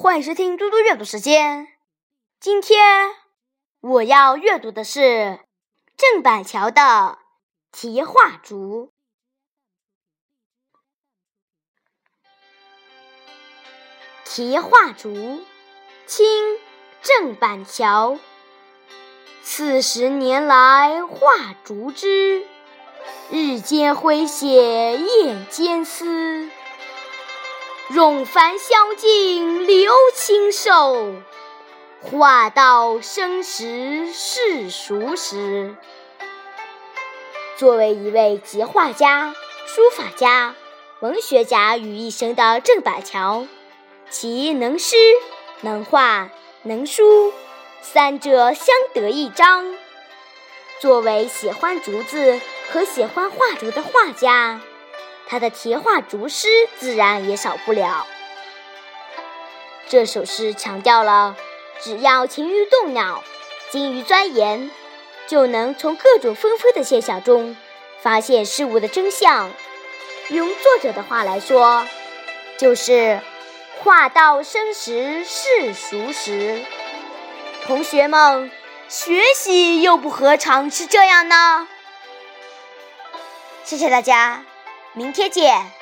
欢迎收听嘟嘟阅读时间。今天我要阅读的是郑板桥的《题画竹》。《题画竹》，清，郑板桥。四十年来画竹枝，日间挥写夜间思。冗繁销尽留清瘦，画到生时是熟识。作为一位集画家、书法家、文学家于一身的郑板桥，其能诗、能画、能书三者相得益彰。作为喜欢竹子和喜欢画竹的画家。他的题画竹诗自然也少不了。这首诗强调了，只要勤于动脑、精于钻研，就能从各种纷飞的现象中发现事物的真相。用作者的话来说，就是“画到生时是熟时”。同学们，学习又不何尝是这样呢？谢谢大家。明天见。